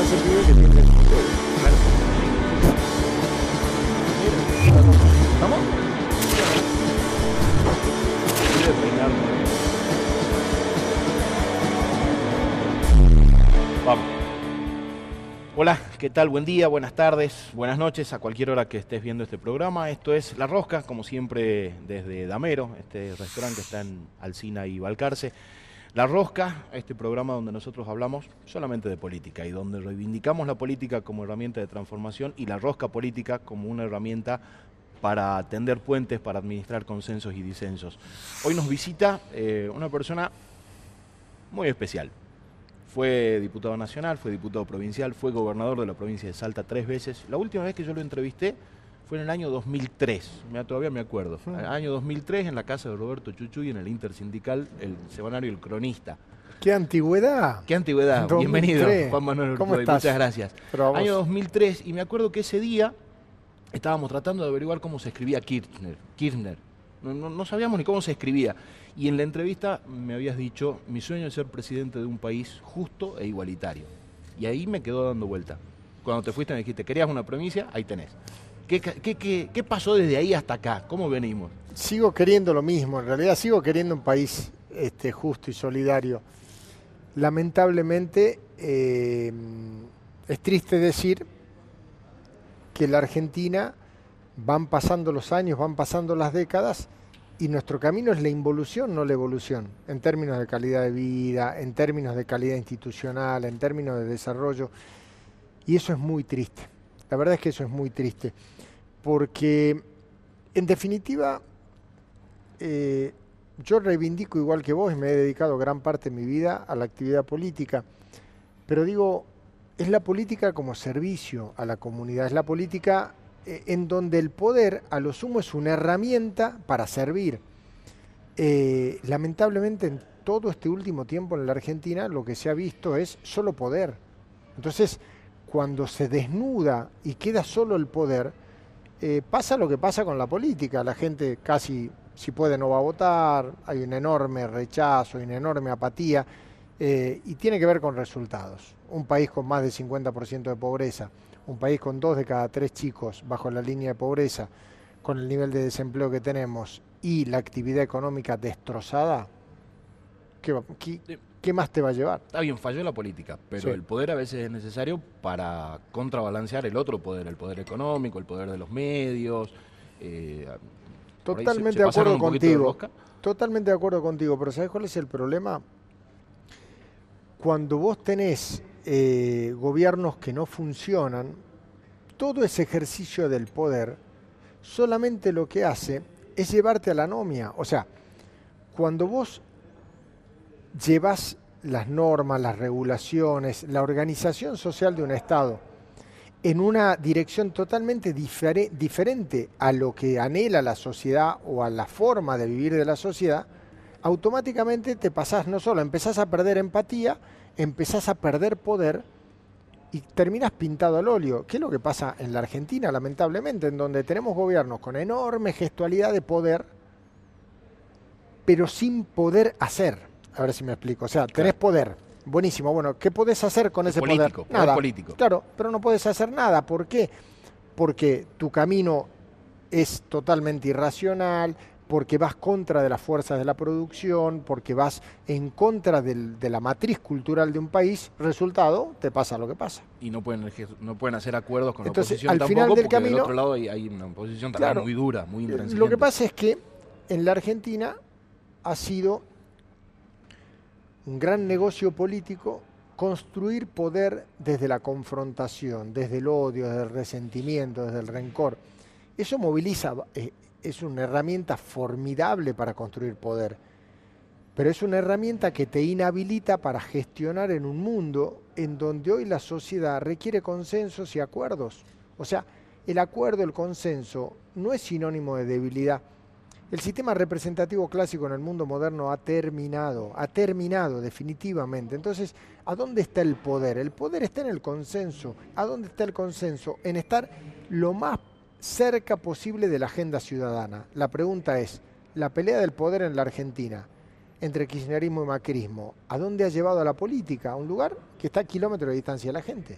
que a peinarme. Vamos. Hola, ¿qué tal? Buen día, buenas tardes, buenas noches a cualquier hora que estés viendo este programa. Esto es La Rosca, como siempre desde Damero, este restaurante que está en Alcina y Balcarce. La Rosca, este programa donde nosotros hablamos solamente de política y donde reivindicamos la política como herramienta de transformación y la rosca política como una herramienta para tender puentes, para administrar consensos y disensos. Hoy nos visita eh, una persona muy especial. Fue diputado nacional, fue diputado provincial, fue gobernador de la provincia de Salta tres veces. La última vez que yo lo entrevisté fue en el año 2003, me- todavía me acuerdo. Mm. El año 2003 en la casa de Roberto Chuchuy en el Intersindical, el semanario El Cronista. ¿Qué antigüedad? Qué antigüedad. 2003. Bienvenido, Juan Manuel ¿Cómo Urtubey, estás? Muchas gracias. Pero. Año 2003, y me acuerdo que ese día estábamos tratando de averiguar cómo se escribía Kirchner. Kirchner. No, no- no sabíamos ni cómo se escribía. Y en la entrevista me habías dicho, mi sueño es ser presidente de un país justo e igualitario. Y ahí me quedó dando vuelta. Cuando te fuiste me dijiste, querías una provincia, ahí tenés. ¿Qué, pasó desde ahí hasta acá? ¿Cómo venimos? Sigo queriendo lo mismo, en realidad sigo queriendo un país este, justo y solidario. Lamentablemente, eh, es triste decir que la Argentina van pasando los años, van pasando las décadas y nuestro camino es la involución, no la evolución, en términos de calidad de vida, en términos de calidad institucional, en términos de desarrollo. Y eso es muy triste. La verdad es que eso es muy triste. Porque, en definitiva, eh, yo reivindico igual que vos y me he dedicado gran parte de mi vida a la actividad política. Pero digo, es la política como servicio a la comunidad, es la política eh, en donde el poder a lo sumo es una herramienta para servir. Eh, lamentablemente en todo este último tiempo en la Argentina lo que se ha visto es solo poder. Entonces, cuando se desnuda y queda solo el poder, eh, pasa lo que pasa con la política. La gente casi, si puede, no va a votar, hay un enorme rechazo, hay una enorme apatía, eh, y tiene que ver con resultados. Un país con más del 50% de pobreza, un país con dos de cada tres chicos bajo la línea de pobreza, con el nivel de desempleo que tenemos y la actividad económica destrozada, ¿qué. Qué más te va a llevar? Está bien, falló la política, pero Sí. el poder a veces es necesario para contrabalancear el otro poder, el poder económico, el poder de los medios. eh, ahí se- Totalmente se de acuerdo de contigo. Totalmente de acuerdo contigo, pero ¿sabes cuál es el problema? Cuando vos tenés eh, gobiernos que no funcionan, todo ese ejercicio del poder solamente lo que hace es llevarte a la anomia. O sea, cuando vos llevas las normas, las regulaciones, la organización social de un Estado en una dirección totalmente difere- diferente a lo que anhela la sociedad o a la forma de vivir de la sociedad, automáticamente te pasás no solo, empezás a perder empatía, empezás a perder poder y terminas pintado al óleo. ¿Qué es lo que pasa en la Argentina, lamentablemente, en donde tenemos gobiernos con enorme gestualidad de poder, pero sin poder hacer? A ver si me explico. O sea, tenés poder. Buenísimo. Bueno, ¿qué podés hacer con Es ese político, poder? poder Nada. político. Claro, pero no puedes hacer nada. ¿Por qué? Porque tu camino es totalmente irracional, porque vas contra de las fuerzas de la producción, porque vas en contra del- de la matriz cultural de un país, resultado, te pasa lo que pasa. Y no pueden, no pueden hacer acuerdos con Entonces, la oposición al tampoco, final del porque del camino- otro lado hay, hay una oposición también Claro. muy dura, muy Eh, intransigente. Lo que pasa es que en la Argentina ha sido un gran negocio político construir poder desde la confrontación, desde el odio, desde el resentimiento, desde el rencor. Eso moviliza, eh, es una herramienta formidable para construir poder, pero es una herramienta que te inhabilita para gestionar en un mundo en donde hoy la sociedad requiere consensos y acuerdos. O sea, el acuerdo, el consenso, no es sinónimo de debilidad. El sistema representativo clásico en el mundo moderno ha terminado, ha terminado definitivamente. Entonces, ¿a dónde está el poder? El poder está en el consenso. ¿A dónde está el consenso? En estar lo más cerca posible de la agenda ciudadana. La pregunta es, ¿la pelea del poder en la Argentina entre kirchnerismo y macrismo, ¿a dónde ha llevado a la política? A un lugar que está a kilómetros de distancia de la gente.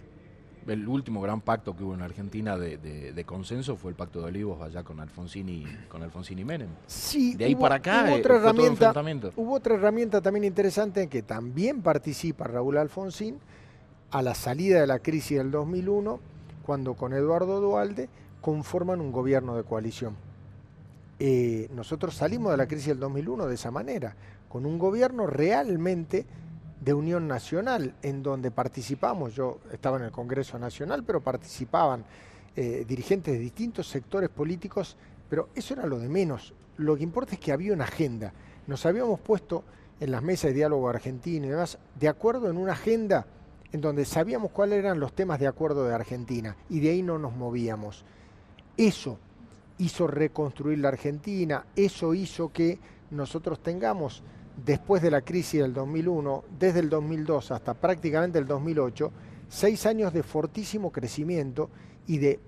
El último gran pacto que hubo en Argentina de, consenso fue el pacto de Olivos allá con Alfonsini, con Alfonsini Menem. Sí, de ahí para acá hubo otra, herramienta, hubo otra herramienta también interesante en que también participa Raúl Alfonsín a la salida de la crisis del 2001, cuando con Eduardo Dualde conforman un gobierno de coalición. Eh, nosotros salimos de la crisis del 2001 de esa manera, con un gobierno realmente de unión nacional, en donde participamos, yo estaba en el Congreso Nacional, pero participaban eh, dirigentes de distintos sectores políticos, pero eso era lo de menos. Lo que importa es que había una agenda. Nos habíamos puesto en las mesas de diálogo argentino y demás, de acuerdo en una agenda en donde sabíamos cuáles eran los temas de acuerdo de Argentina y de ahí no nos movíamos. Eso hizo reconstruir la Argentina, eso hizo que nosotros tengamos después de la crisis del 2001, desde el 2002 hasta prácticamente el 2008, seis años de fortísimo crecimiento y de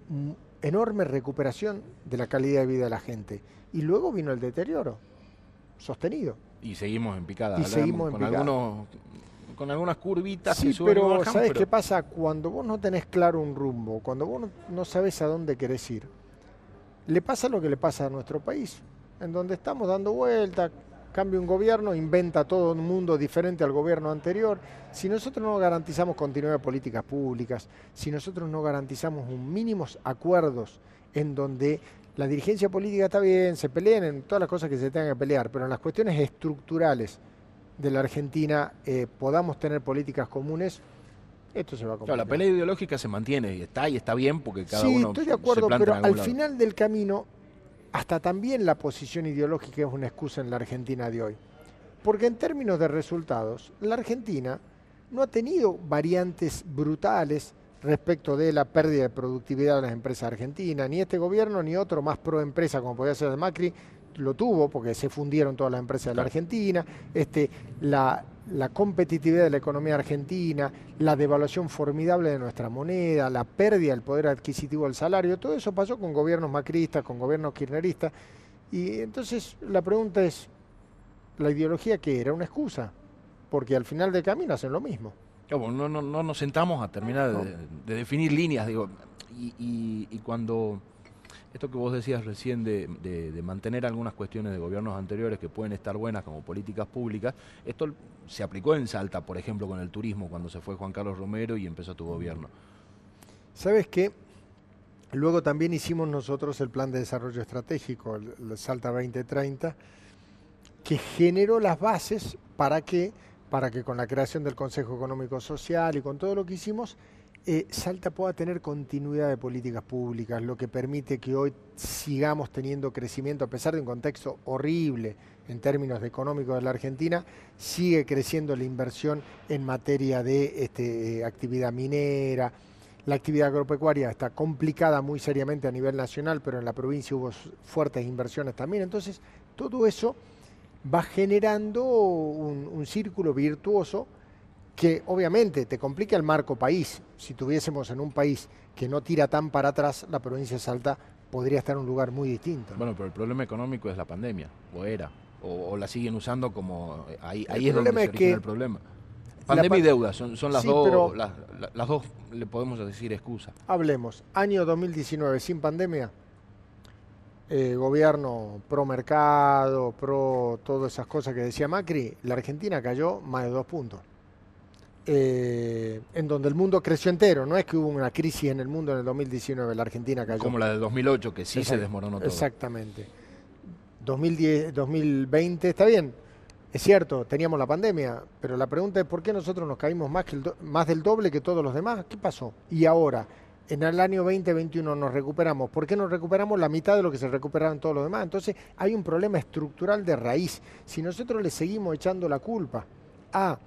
enorme recuperación de la calidad de vida de la gente. Y luego vino el deterioro, sostenido. Y seguimos en picada. Y seguimos con, algunos, con algunas curvitas. Sí, pero ¿sabes qué pasa? Cuando vos no tenés claro un rumbo, cuando vos no, no sabes a dónde querés ir, le pasa lo que le pasa a nuestro país, en donde estamos dando vueltas, cambia un gobierno, inventa todo un mundo diferente al gobierno anterior. Si nosotros no garantizamos continuidad de políticas públicas, si nosotros no garantizamos un mínimos acuerdos en donde la dirigencia política está bien, se peleen en todas las cosas que se tengan que pelear, pero en las cuestiones estructurales de la Argentina eh, podamos tener políticas comunes, esto se va a complicar. la pelea ideológica se mantiene y está y está bien porque cada sí, uno. estoy de acuerdo, pero al final del camino hasta también la posición ideológica es una excusa en la Argentina de hoy. Porque en términos de resultados, la Argentina no ha tenido variantes brutales respecto de la pérdida de productividad de las empresas argentinas. Ni este gobierno ni otro más pro empresa como podía ser el Macri lo tuvo porque se fundieron todas las empresas de la Argentina. Este, la, la competitividad de la economía argentina, la devaluación formidable de nuestra moneda, la pérdida del poder adquisitivo del salario, todo eso pasó con gobiernos macristas, con gobiernos kirchneristas. Y entonces la pregunta es, ¿la ideología qué era? ¿Una excusa? Porque al final del camino hacen lo mismo. No, no, no, nos sentamos a terminar de, definir líneas, digo, y, y cuando esto que vos decías recién de, mantener algunas cuestiones de gobiernos anteriores que pueden estar buenas como políticas públicas, esto se aplicó en Salta, por ejemplo, con el turismo, cuando se fue Juan Carlos Romero y empezó tu gobierno. ¿Sabes qué? Luego también hicimos nosotros el plan de desarrollo estratégico, el Salta 2030, que generó las bases para que, para que con la creación del Consejo Económico Social y con todo lo que hicimos, eh, Salta pueda tener continuidad de políticas públicas, lo que permite que hoy sigamos teniendo crecimiento, a pesar de un contexto horrible en términos económicos de la Argentina, sigue creciendo la inversión en materia de este, actividad minera. La actividad agropecuaria está complicada muy seriamente a nivel nacional, pero en la provincia hubo fuertes inversiones también. Entonces, todo eso va generando un círculo virtuoso que obviamente te complica el marco país. Si tuviésemos en un país que no tira tan para atrás, la provincia de Salta podría estar en un lugar muy distinto. Bueno, pero el problema económico es la pandemia, o era, o, la siguen usando como... Ahí, ahí es donde se origina el problema. Pandemia y deuda son, son las, dos, las, las, dos, le podemos decir excusa. Hablemos, año 2019 sin pandemia, eh, gobierno pro mercado, pro todas esas cosas que decía Macri, la Argentina cayó más de dos puntos. Eh, en donde el mundo creció entero. No es que hubo una crisis en el mundo en el 2019, la Argentina cayó. Como la de 2008, que sí se desmoronó todo. Exactamente. 2010, 2020, está bien, es cierto, teníamos la pandemia, pero la pregunta es por qué nosotros nos caímos más, que más del doble que todos los demás. ¿Qué pasó? Y ahora, en el año 2021 nos recuperamos. ¿Por qué nos recuperamos la mitad de lo que se recuperaron todos los demás? Entonces hay un problema estructural de raíz. Si nosotros le seguimos echando la culpa a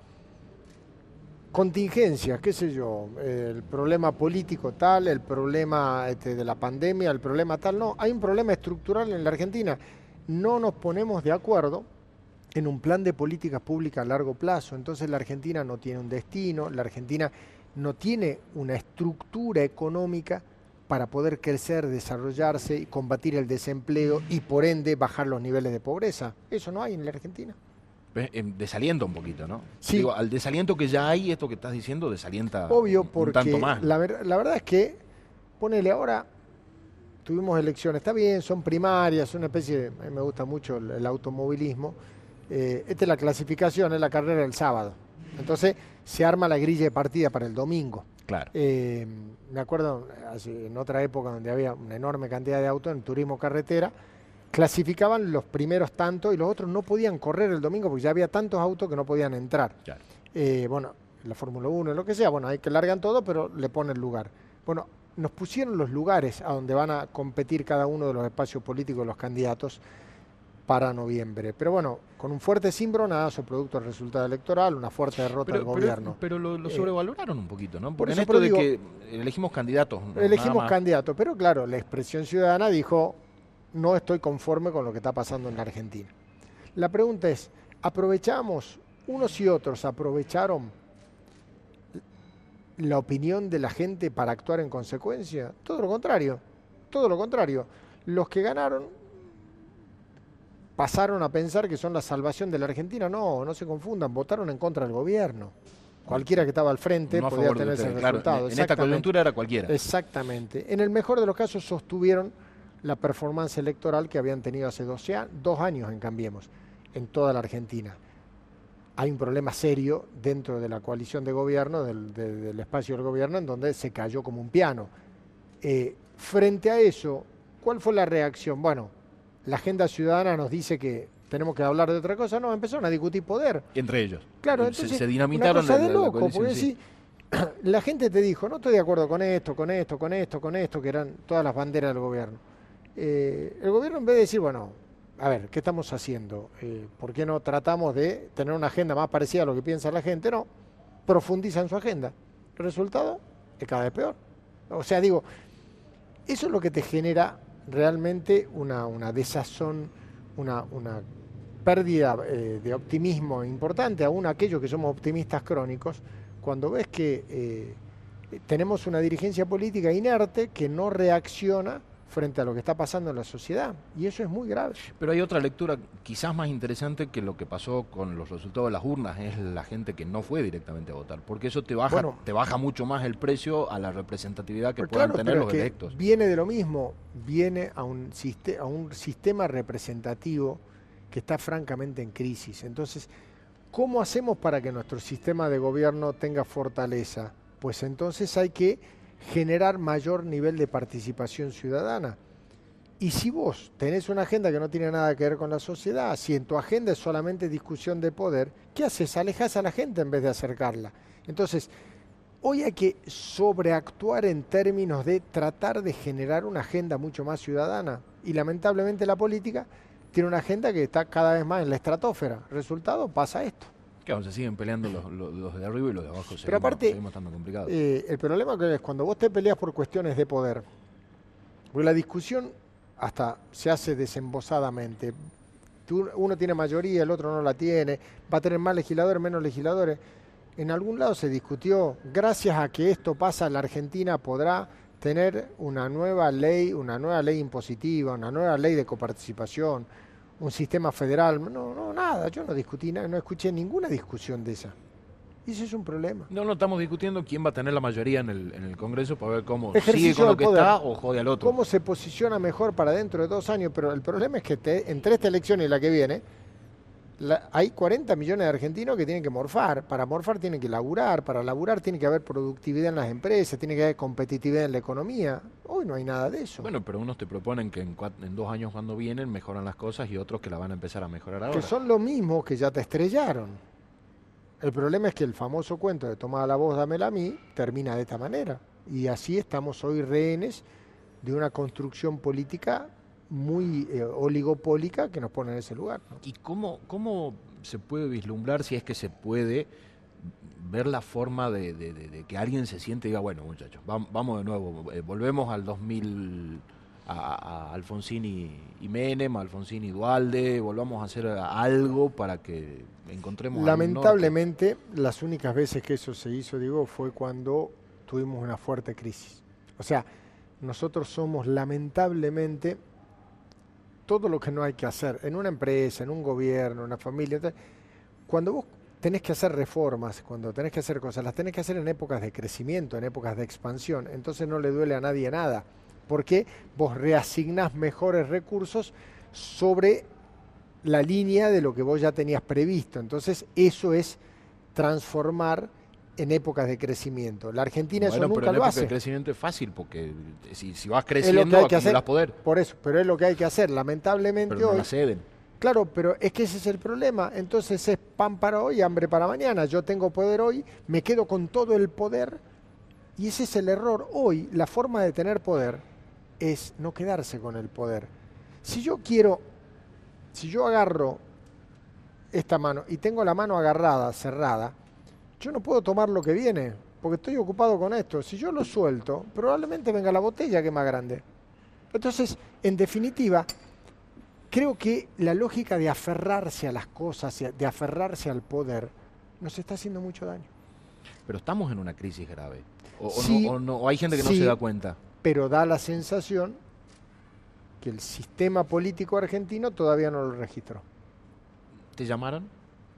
contingencias, qué sé yo, el problema político tal, el problema este, de la pandemia, el problema tal, no, hay un problema estructural en la Argentina. No nos ponemos de acuerdo en un plan de políticas públicas a largo plazo, entonces la Argentina no tiene un destino, la Argentina no tiene una estructura económica para poder crecer, desarrollarse y combatir el desempleo y por ende bajar los niveles de pobreza. Eso no hay en la Argentina. Em, desalienta un poquito, ¿no? Sí. Digo, al desaliento que ya hay, esto que estás diciendo desalienta Obvio, un, porque tanto más. La, la verdad es que, ponele ahora, tuvimos elecciones, está bien, son primarias, una especie, de, a mí me gusta mucho el, automovilismo. Eh, esta es la clasificación, es la carrera del sábado. Entonces se arma la grilla de partida para el domingo. Claro. Eh, me acuerdo en otra época donde había una enorme cantidad de autos en turismo carretera clasificaban los primeros tantos y los otros no podían correr el domingo porque ya había tantos autos que no podían entrar. Eh, bueno, la Fórmula 1, lo que sea, bueno, hay que largan todo, pero le ponen lugar. Bueno, nos pusieron los lugares a donde van a competir cada uno de los espacios políticos de los candidatos para noviembre. Pero bueno, con un fuerte cimbronazo, producto del resultado electoral, una fuerte derrota del gobierno. Pero, lo, eh, sobrevaloraron un poquito, ¿no? Porque en esto de que elegimos candidatos. elegimos candidatos, pero claro, la expresión ciudadana dijo, no estoy conforme con lo que está pasando en la Argentina. La pregunta es, ¿aprovechamos, unos y otros aprovecharon la opinión de la gente para actuar en consecuencia? Todo lo contrario, todo lo contrario. Los que ganaron pasaron a pensar que son la salvación de la Argentina. No, no se confundan, votaron en contra del gobierno. Cualquiera que estaba al frente podía tener ese resultado. en esta coyuntura era cualquiera. Exactamente. En el mejor de los casos sostuvieron la performance electoral que habían tenido hace 12 dos años en Cambiemos, en toda la Argentina. Hay un problema serio dentro de la coalición de gobierno, del, espacio del gobierno, en donde se cayó como un piano. Eh, frente a eso, ¿cuál fue la reacción? Bueno, la agenda ciudadana nos dice que tenemos que hablar de otra cosa, no, empezaron a discutir poder. Entre ellos. Claro, entonces, se, dinamitaron una cosa de loco, porque la gente te dijo, no estoy de acuerdo con esto, con esto, con esto, con esto, que eran todas las banderas del gobierno. Eh, el gobierno en vez de decir, bueno, a ver, ¿qué estamos haciendo? Eh, ¿Por qué no tratamos de tener una agenda más parecida a lo que piensa la gente? No, profundiza en su agenda. El resultado es cada vez peor. O sea, digo, eso es lo que te genera realmente una, desazón, una, pérdida eh, de optimismo importante, aún aquellos que somos optimistas crónicos, cuando ves que tenemos una dirigencia política inerte que no reacciona frente a lo que está pasando en la sociedad. Y eso es muy grave. Pero hay otra lectura quizás más interesante que lo que pasó con los resultados de las urnas, es la gente que no fue directamente a votar, porque eso te baja, te baja mucho más el precio a la representatividad que puedan tener los electos. Viene de lo mismo, viene a un, a un sistema representativo que está francamente en crisis. Entonces, ¿cómo hacemos para que nuestro sistema de gobierno tenga fortaleza? Pues entonces hay que generar mayor nivel de participación ciudadana. Y si vos tenés una agenda que no tiene nada que ver con la sociedad, si en tu agenda es solamente discusión de poder, ¿qué haces? Alejas a la gente en vez de acercarla. Entonces, hoy hay que sobreactuar en términos de tratar de generar una agenda mucho más ciudadana. Y lamentablemente la política tiene una agenda que está cada vez más en la estratosfera. Resultado, pasa esto. Claro, se siguen peleando los, de arriba y los de abajo. Pero aparte, eh, el problema que es cuando vos te peleas por cuestiones de poder, porque la discusión hasta se hace desembosadamente. uno tiene mayoría, el otro no la tiene, va a tener más legisladores, menos legisladores. En algún lado se discutió, gracias a que esto pasa, la Argentina podrá tener una nueva ley, una nueva ley impositiva, una nueva ley de coparticipación, un sistema federal. No, no, nada, yo no discutí nada, no escuché ninguna discusión de esa. Y eso es un problema. No, no estamos discutiendo quién va a tener la mayoría en el, en el Congreso para ver cómo sigue con lo que está o jode al otro. Cómo se posiciona mejor para dentro de dos años, pero el problema es que entre esta elección y la que viene, hay 40 millones de argentinos que tienen que morfar. Para morfar tienen que laburar, para laburar tiene que haber productividad en las empresas, tiene que haber competitividad en la economía. Hoy no hay nada de eso. Bueno, pero unos te proponen que en, dos años cuando vienen mejoran las cosas y otros que la van a empezar a mejorar ahora. Que son los mismos que ya te estrellaron. El problema es que el famoso cuento de toma la voz, dámela a mí, termina de esta manera. Y así estamos hoy rehenes de una construcción política muy eh, oligopólica que nos pone en ese lugar. ¿Y cómo, cómo se puede vislumbrar, si es que se puede, ver la forma de, que alguien se siente y diga, bueno muchachos, vamos, de nuevo, eh, volvemos al 2000, a, Alfonsín y, Menem, a Alfonsín y Dualde, volvamos a hacer algo para que encontremos... Lamentablemente, las únicas veces que eso se hizo, digo, fue cuando tuvimos una fuerte crisis. O sea, nosotros somos lamentablemente todo lo que no hay que hacer en una empresa, en un gobierno, en una familia, cuando vos tenés que hacer reformas, cuando tenés que hacer cosas, las tenés que hacer en épocas de crecimiento, en épocas de expansión. Entonces no le duele a nadie nada, porque vos reasignás mejores recursos sobre la línea de lo que vos ya tenías previsto. Entonces eso es transformar en épocas de crecimiento. La Argentina eso nunca lo hace. de crecimiento es fácil porque si, vas creciendo es lo que hay que hacer, poder. Por eso, pero es lo que hay que hacer. Lamentablemente pero no La ceden. Claro, pero es que ese es el problema. Entonces es pan para hoy, hambre para mañana. Yo tengo poder hoy, me quedo con todo el poder y ese es el error. Hoy la forma de tener poder es no quedarse con el poder. Si yo quiero, si yo agarro esta mano y tengo la mano agarrada, cerrada, yo no puedo tomar lo que viene porque estoy ocupado con esto. Si yo lo suelto, probablemente venga la botella que es más grande. Entonces, en definitiva, creo que la lógica de aferrarse a las cosas, de aferrarse al poder, nos está haciendo mucho daño. Pero estamos en una crisis grave. O, no, hay gente que no se da cuenta. Pero da la sensación que el sistema político argentino todavía no lo registró. ¿Te llamaron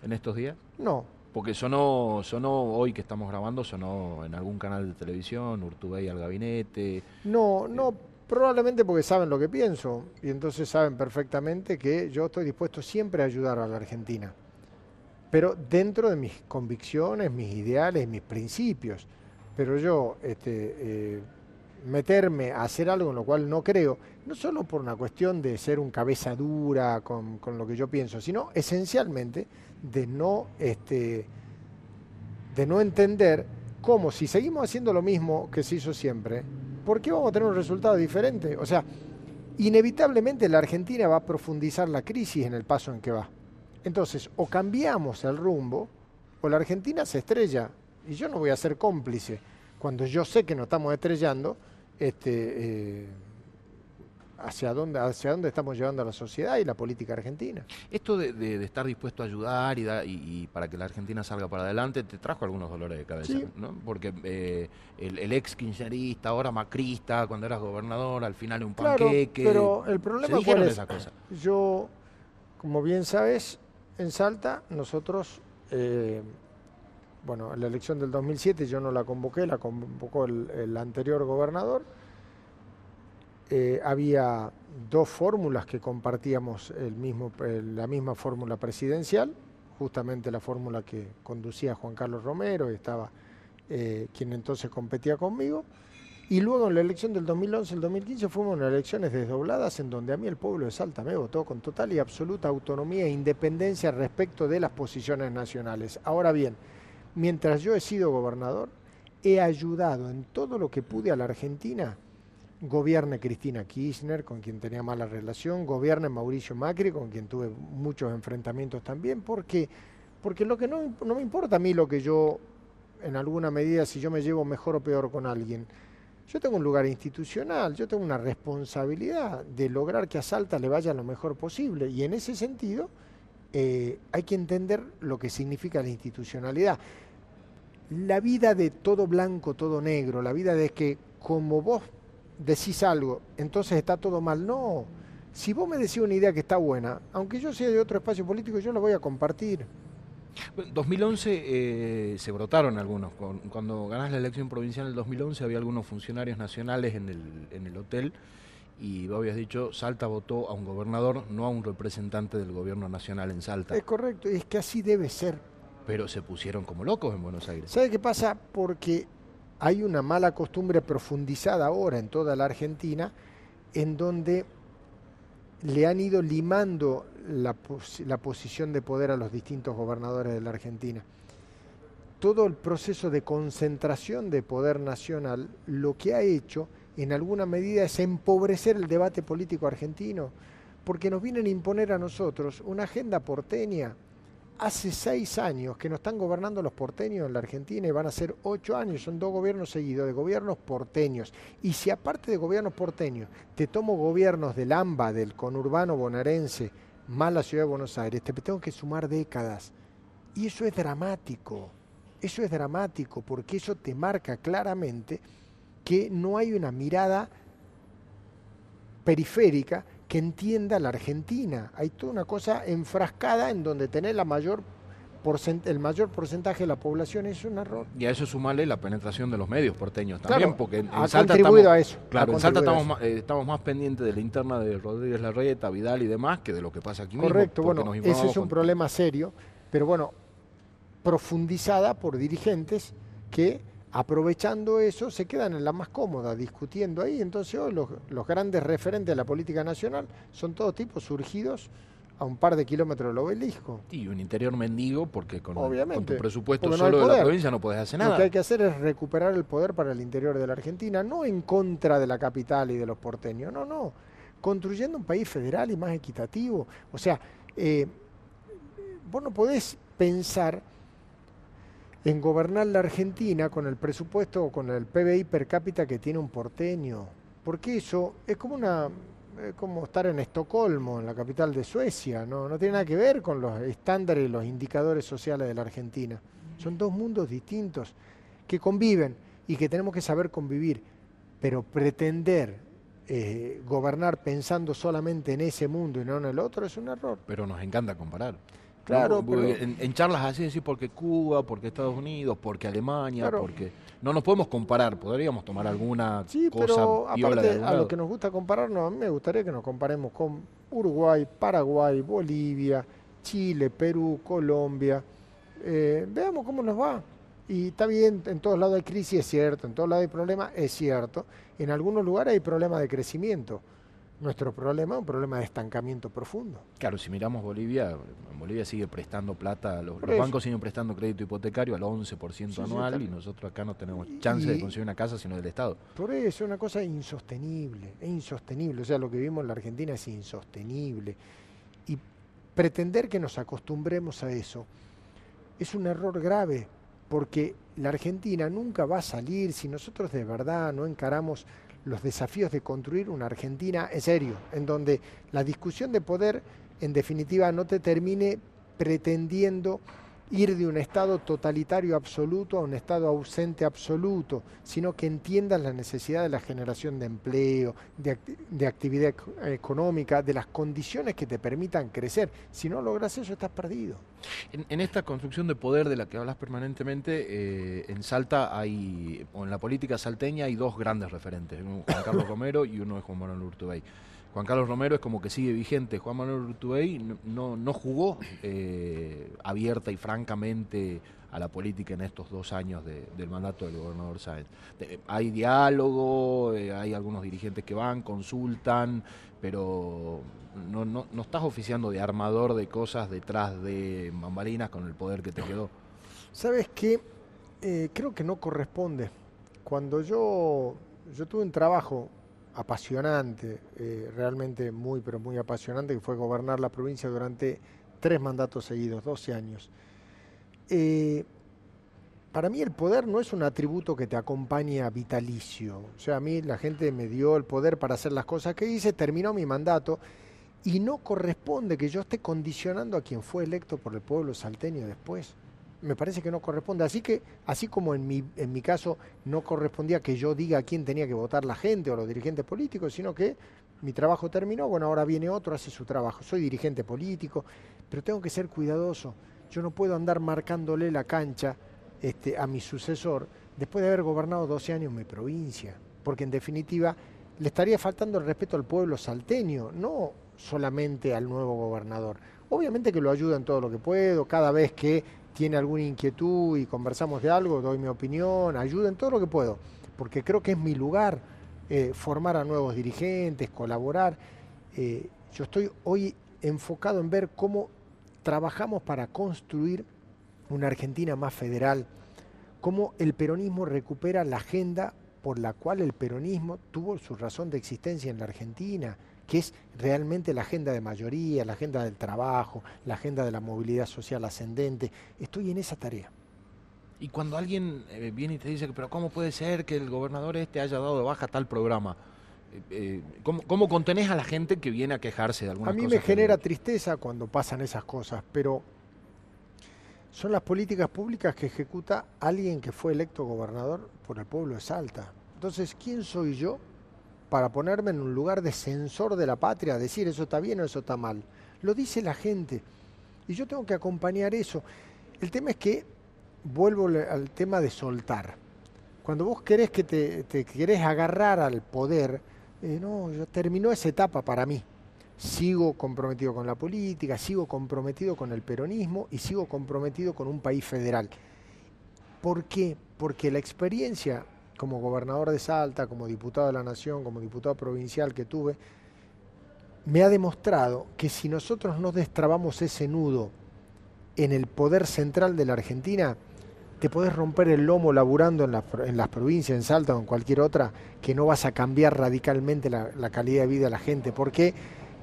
en estos días? No. Porque sonó, sonó hoy que estamos grabando, sonó en algún canal de televisión, Urtubey al gabinete. No, no, Probablemente porque saben lo que pienso y entonces saben perfectamente que yo estoy dispuesto siempre a ayudar a la Argentina, pero dentro de mis convicciones, mis ideales, mis principios. Pero yo este, eh, meterme a hacer algo en lo cual no creo, no solo por una cuestión de ser un cabeza dura con, con lo que yo pienso, sino esencialmente de no, este, de no entender cómo si seguimos haciendo lo mismo que se hizo siempre, ¿por qué vamos a tener un resultado diferente? O sea, inevitablemente la Argentina va a profundizar la crisis en el paso en que va. Entonces, o cambiamos el rumbo, o la Argentina se estrella. Y yo no voy a ser cómplice cuando yo sé que nos estamos estrellando. Este, eh, hacia dónde, hacia dónde estamos llevando a la sociedad y la política argentina. Esto de, estar dispuesto a ayudar y, y, para que la Argentina salga para adelante te trajo algunos dolores de cabeza, ¿no? Porque eh, el, ex kirchnerista, ahora macrista, cuando eras gobernador, al final un panqueque. pero el problema es esa cosa. Yo, como bien sabes, en Salta nosotros... Eh, bueno, en la elección del 2007 yo no la convoqué, la convocó el anterior gobernador eh, había dos fórmulas que compartíamos el mismo, la misma fórmula presidencial, justamente la fórmula que conducía Juan Carlos Romero, y estaba eh, quien entonces competía conmigo. Y luego en la elección del 2011 el 2015 fuimos unas elecciones desdobladas en donde a mí el pueblo de Salta me votó con total y absoluta autonomía e independencia respecto de las posiciones nacionales. Ahora bien, mientras yo he sido gobernador, he ayudado en todo lo que pude a la Argentina. Gobierne Cristina Kirchner, con quien tenía mala relación, gobierne Mauricio Macri, con quien tuve muchos enfrentamientos también, porque, porque lo que no, no me importa a mí lo que yo, en alguna medida, si yo me llevo mejor o peor con alguien, yo tengo un lugar institucional, yo tengo una responsabilidad de lograr que a Salta le vaya lo mejor posible, y en ese sentido eh, hay que entender lo que significa la institucionalidad. La vida de todo blanco, todo negro, la vida de que como vos decís algo, entonces está todo mal. No, si vos me decís una idea que está buena, aunque yo sea de otro espacio político, yo la voy a compartir. En 2011 eh, se brotaron algunos. Cuando ganás la elección provincial en el 2011 había algunos funcionarios nacionales en el, en el hotel y vos habías dicho, Salta votó a un gobernador, no a un representante del gobierno nacional en Salta. Es correcto, es que así debe ser. Pero se pusieron como locos en Buenos Aires. ¿Sabe qué pasa? Porque hay una mala costumbre profundizada ahora en toda la Argentina, en donde le han ido limando la, posición de poder a los distintos gobernadores de la Argentina. Todo el proceso de concentración de poder nacional lo que ha hecho en alguna medida es empobrecer el debate político argentino, porque nos vienen a imponer a nosotros una agenda porteña hace seis años que nos están gobernando los porteños en la Argentina y van a ser ocho años, son dos gobiernos seguidos de gobiernos porteños. Y si aparte de gobiernos porteños te tomo gobiernos del AMBA, del conurbano bonaerense, más la ciudad de Buenos Aires, te tengo que sumar décadas. Y eso es dramático, eso es dramático porque eso te marca claramente que no hay una mirada periférica que entienda la Argentina. Hay toda una cosa enfrascada en donde la mayor el mayor porcentaje de la población es un error. Y a eso sumarle la penetración de los medios porteños también, porque en, ha Salta contribuido a eso. Claro, en Salta estamos más, eh, estamos más pendientes de la interna de Rodríguez Larreta, Vidal y demás que de lo que pasa aquí Correcto, mismo. Correcto, bueno, ese es un problema serio, pero bueno, profundizada por dirigentes que aprovechando eso se quedan en la más cómoda, discutiendo ahí. Entonces hoy los, los grandes referentes de la política nacional son todo tipo surgidos a un par de kilómetros del obelisco. Y un interior mendigo, porque con, tu presupuesto solo de la provincia no puedes hacer nada. Lo que hay que hacer es recuperar el poder para el interior de la Argentina, no en contra de la capital y de los porteños, no, no. Construyendo un país federal y más equitativo. O sea, eh, vos no podés pensar en gobernar la Argentina con el presupuesto o con el PBI per cápita que tiene un porteño. Porque eso es como una es como estar en Estocolmo, en la capital de Suecia, ¿no? no tiene nada que ver con los estándares y los indicadores sociales de la Argentina. Son dos mundos distintos que conviven y que tenemos que saber convivir, pero pretender eh, gobernar pensando solamente en ese mundo y no en el otro es un error. Pero nos encanta comparar. Claro, en, charlas así decir porque Cuba, porque Estados Unidos, porque Alemania, porque no nos podemos comparar, podríamos tomar alguna sí, pero aparte a lo que nos gusta compararnos, a mí me gustaría que nos comparemos con Uruguay, Paraguay, Bolivia, Chile, Perú, Colombia. Eh, veamos cómo nos va. Y está bien, en todos lados hay crisis, es cierto, en todos lados hay problemas, es cierto. En algunos lugares hay problemas de crecimiento nuestro problema es un problema de estancamiento profundo. Claro, si miramos Bolivia, Bolivia sigue prestando plata, los, bancos siguen prestando crédito hipotecario al 11% anual y nosotros acá no tenemos chance de conseguir una casa sino del Estado. Por eso es una cosa insostenible, es insostenible. O sea, lo que vivimos en la Argentina es insostenible. Y pretender que nos acostumbremos a eso es un error grave, porque la Argentina nunca va a salir si nosotros de verdad no encaramos los desafíos de construir una Argentina en serio, en donde la discusión de poder en definitiva no te termine pretendiendo ir de un estado totalitario absoluto a un estado ausente absoluto, sino que entiendas la necesidad de la generación de empleo, de, actividad económica, de las condiciones que te permitan crecer. Si no logras eso, estás perdido. En, esta construcción de poder de la que hablas permanentemente, eh, en Salta hay, o en la política salteña hay dos grandes referentes, uno Juan Carlos Romero y uno es Juan Manuel Urtubey. Juan Carlos Romero es como que sigue vigente. Juan Manuel Urtubey no, no, jugó eh, abierta y francamente a la política en estos dos años del mandato del gobernador Sáenz. hay diálogo, eh, hay algunos dirigentes que van, consultan, pero no, no, no, estás oficiando de armador de cosas detrás de bambalinas con el poder que te quedó. ¿Sabes qué? Eh, creo que no corresponde. Cuando yo, yo tuve un trabajo apasionante, eh, realmente muy, pero muy apasionante, que fue gobernar la provincia durante tres mandatos seguidos, 12 años. Eh, para mí el poder no es un atributo que te acompaña vitalicio. O sea, a mí la gente me dio el poder para hacer las cosas que hice, terminó mi mandato y no corresponde que yo esté condicionando a quien fue electo por el pueblo salteño después me parece que no corresponde. Así que, así como en mi, en mi caso no correspondía que yo diga a quién tenía que votar la gente o los dirigentes políticos, sino que mi trabajo terminó, bueno, ahora viene otro, hace su trabajo. Soy dirigente político, pero tengo que ser cuidadoso. Yo no puedo andar marcándole la cancha este, a mi sucesor después de haber gobernado 12 años mi provincia, porque en definitiva le estaría faltando el respeto al pueblo salteño, no solamente al nuevo gobernador. Obviamente que lo ayuda en todo lo que puedo, cada vez que tiene alguna inquietud y conversamos de algo, doy mi opinión, ayudo en todo lo que puedo, porque creo que es mi lugar eh, formar a nuevos dirigentes, colaborar. Eh, yo estoy hoy enfocado en ver cómo trabajamos para construir una Argentina más federal, cómo el peronismo recupera la agenda por la cual el peronismo tuvo su razón de existencia en la Argentina que es realmente la agenda de mayoría, la agenda del trabajo, la agenda de la movilidad social ascendente. Estoy en esa tarea. Y cuando alguien eh, viene y te dice, pero ¿cómo puede ser que el gobernador este haya dado de baja tal programa? Eh, eh, ¿cómo, contenés a la gente que viene a quejarse de alguna cosa? A mí me genera tristeza cuando pasan esas cosas, pero son las políticas públicas que ejecuta alguien que fue electo gobernador por el pueblo de Salta. Entonces, ¿quién soy yo para ponerme en un lugar de censor de la patria, decir eso está bien o eso está mal. Lo dice la gente. Y yo tengo que acompañar eso. El tema es que vuelvo al tema de soltar. Cuando vos querés que te, te querés agarrar al poder, eh, no, ya terminó esa etapa para mí. Sigo comprometido con la política, sigo comprometido con el peronismo y sigo comprometido con un país federal. ¿Por qué? Porque la experiencia como gobernador de Salta, como diputado de la Nación, como diputado provincial que tuve, me ha demostrado que si nosotros no destrabamos ese nudo en el poder central de la Argentina, te podés romper el lomo laburando en, las provincias, en Salta o en cualquier otra, que no vas a cambiar radicalmente la, calidad de vida de la gente, porque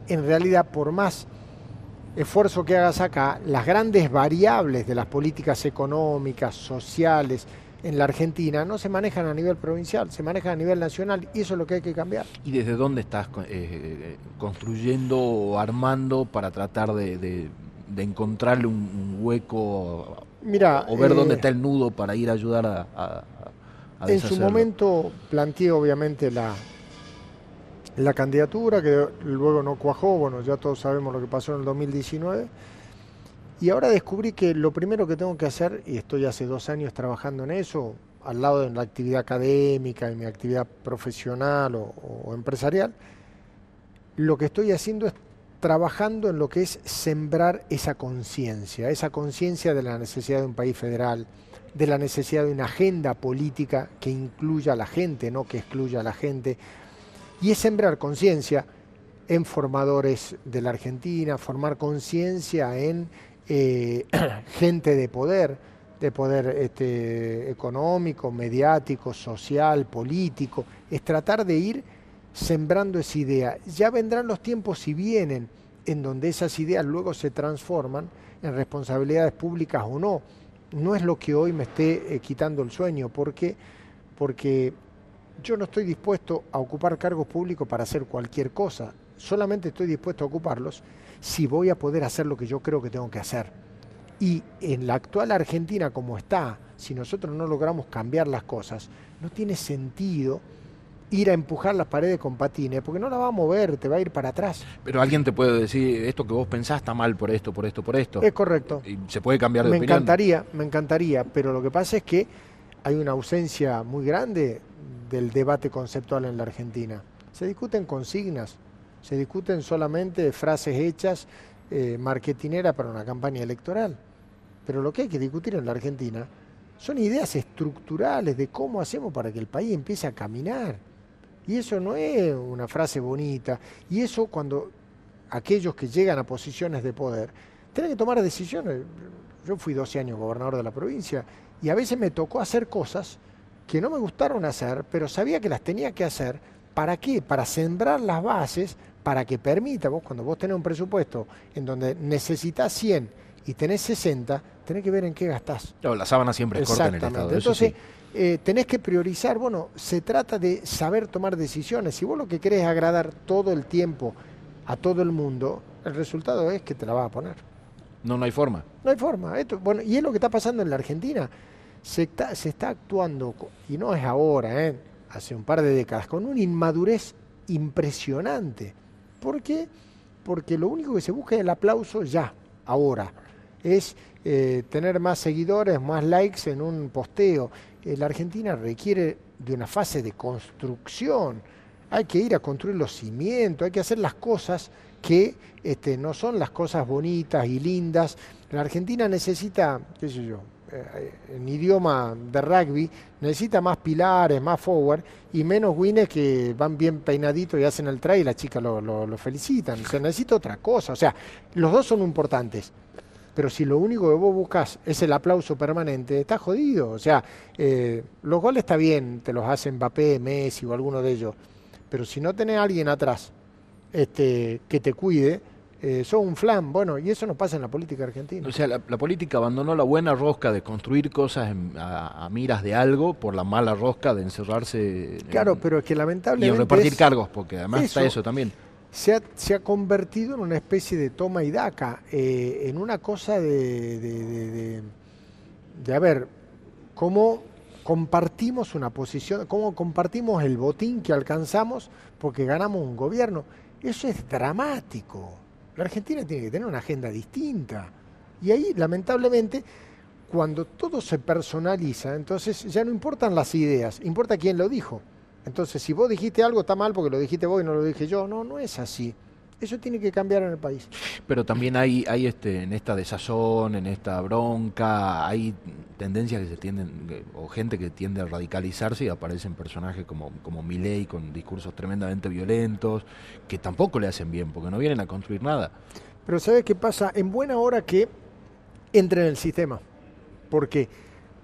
en realidad por más esfuerzo que hagas acá, las grandes variables de las políticas económicas, sociales, en la Argentina no se manejan a nivel provincial, se manejan a nivel nacional y eso es lo que hay que cambiar. ¿Y desde dónde estás eh, construyendo o armando para tratar de, de, de encontrarle un, un hueco Mira, o ver eh, dónde está el nudo para ir a ayudar a, a, a En su momento planteé obviamente la, la candidatura, que luego no cuajó, bueno, ya todos sabemos lo que pasó en el 2019. Y ahora descubrí que lo primero que tengo que hacer, y estoy hace dos años trabajando en eso, al lado de la actividad académica y mi actividad profesional o, o empresarial, lo que estoy haciendo es trabajando en lo que es sembrar esa conciencia, esa conciencia de la necesidad de un país federal, de la necesidad de una agenda política que incluya a la gente, no que excluya a la gente, y es sembrar conciencia en formadores de la Argentina, formar conciencia en eh, gente de poder, de poder este, económico, mediático, social, político, es tratar de ir sembrando esa idea. Ya vendrán los tiempos, si vienen, en donde esas ideas luego se transforman en responsabilidades públicas o no. No es lo que hoy me esté eh, quitando el sueño, porque, porque yo no estoy dispuesto a ocupar cargos públicos para hacer cualquier cosa. Solamente estoy dispuesto a ocuparlos si voy a poder hacer lo que yo creo que tengo que hacer. Y en la actual Argentina como está, si nosotros no logramos cambiar las cosas, no tiene sentido ir a empujar las paredes con patines, porque no la va a mover, te va a ir para atrás. Pero alguien te puede decir, esto que vos pensás está mal por esto, por esto, por esto. Es correcto. Y se puede cambiar de me opinión. encantaría, me encantaría, pero lo que pasa es que hay una ausencia muy grande del debate conceptual en la Argentina. Se discuten consignas, se discuten solamente frases hechas eh, para una campaña electoral. Pero lo que hay que discutir en la Argentina son ideas estructurales de cómo hacemos para que el país empiece a caminar. Y eso no es una frase bonita. Y eso cuando aquellos que llegan a posiciones de poder tienen que tomar decisiones. Yo fui 12 años gobernador de la provincia y a veces me tocó hacer cosas que no me gustaron hacer, pero sabía que las tenía que hacer. ¿Para qué? Para sembrar las bases para que permita, vos cuando vos tenés un presupuesto en donde necesitas 100 y tenés 60, tenés que ver en qué gastás. La sábana siempre es corta en el Estado. eso Entonces, sí. eh, tenés que priorizar, bueno, se trata de saber tomar decisiones. Si vos lo que querés es agradar todo el tiempo a todo el mundo, el resultado es que te la vas a poner. No, no hay forma. No hay forma. Esto, bueno, y es lo que está pasando en la Argentina. Se está, se está actuando, y no es ahora, ¿eh? hace un par de décadas, con una inmadurez impresionante. ¿Por qué? Porque lo único que se busca es el aplauso ya, ahora. Es eh, tener más seguidores, más likes en un posteo. La Argentina requiere de una fase de construcción. Hay que ir a construir los cimientos, hay que hacer las cosas que este, no son las cosas bonitas y lindas. La Argentina necesita, qué sé yo, en idioma de rugby, necesita más pilares, más forward y menos winners que van bien peinaditos y hacen el try y las chicas lo, lo- felicitan. Se necesita otra cosa. O sea, los dos son importantes. Pero si lo único que vos buscas es el aplauso permanente, estás jodido. O sea, eh, los goles está bien, te los hace Mbappé, Messi o alguno de ellos. Pero si no tenés a alguien atrás este, que te cuide, eh, sos un flan. Bueno, y eso no pasa en la política argentina. O sea, la, la política abandonó la buena rosca de construir cosas en- a, a miras de algo por la mala rosca de encerrarse en- Claro, pero es que y lamentablemente en repartir es- cargos, porque además está eso. eso también. se, ha, se ha convertido en una especie de toma y daca, eh, en una cosa de, de, de, de- de, a ver, cómo compartimos una posición, cómo compartimos el botín que alcanzamos porque ganamos un gobierno. Eso es dramático. La Argentina tiene que tener una agenda distinta. Y ahí, lamentablemente, cuando todo se personaliza, entonces ya no importan las ideas, importa quién lo dijo. Entonces, si vos dijiste algo, está mal porque lo dijiste vos y no lo dije yo. No, no es así. Eso tiene que cambiar en el país. Pero también hay, hay este, en esta desazón, en esta bronca, hay tendencias que se tienden, o gente que tiende a radicalizarse y aparecen personajes como, como Milei con discursos tremendamente violentos, que tampoco le hacen bien, porque no vienen a construir nada. Pero ¿sabes qué pasa? En buena hora que entre en el sistema. Porque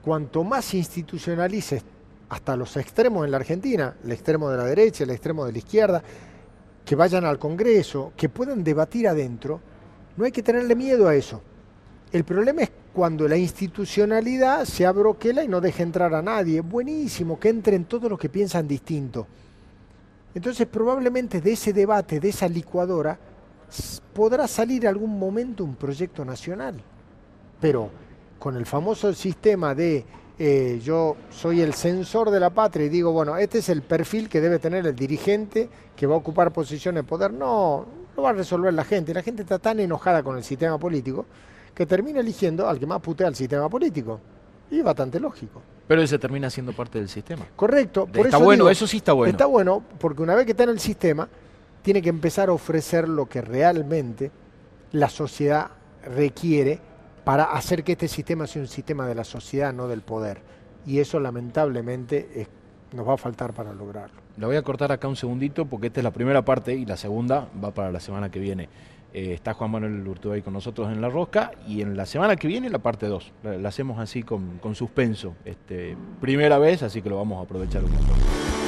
cuanto más institucionalices hasta los extremos en la Argentina, el extremo de la derecha, el extremo de la izquierda, que vayan al Congreso, que puedan debatir adentro, no hay que tenerle miedo a eso. El problema es cuando la institucionalidad se abroquela y no deja entrar a nadie. Buenísimo, que entren todos los que piensan distinto. Entonces probablemente de ese debate, de esa licuadora, podrá salir algún momento un proyecto nacional. Pero con el famoso sistema de eh, yo soy el censor de la patria y digo, bueno, este es el perfil que debe tener el dirigente que va a ocupar posiciones de poder. No, lo va a resolver la gente. La gente está tan enojada con el sistema político que termina eligiendo al que más putea el sistema político. Y es bastante lógico. Pero ese termina siendo parte del sistema. Correcto. Por está bueno, eso sí está bueno. Está bueno porque una vez que está en el sistema, tiene que empezar a ofrecer lo que realmente la sociedad requiere para hacer que este sistema sea un sistema de la sociedad, no del poder. Y eso lamentablemente nos va a faltar para lograrlo. La voy a cortar acá un segundito porque esta es la primera parte y la segunda va para la semana que viene. Eh, está Juan Manuel Urtubey con nosotros en La Rosca y en la semana que viene la parte 2. La, hacemos así con, con suspenso. Este, primera vez, así que lo vamos a aprovechar un montón.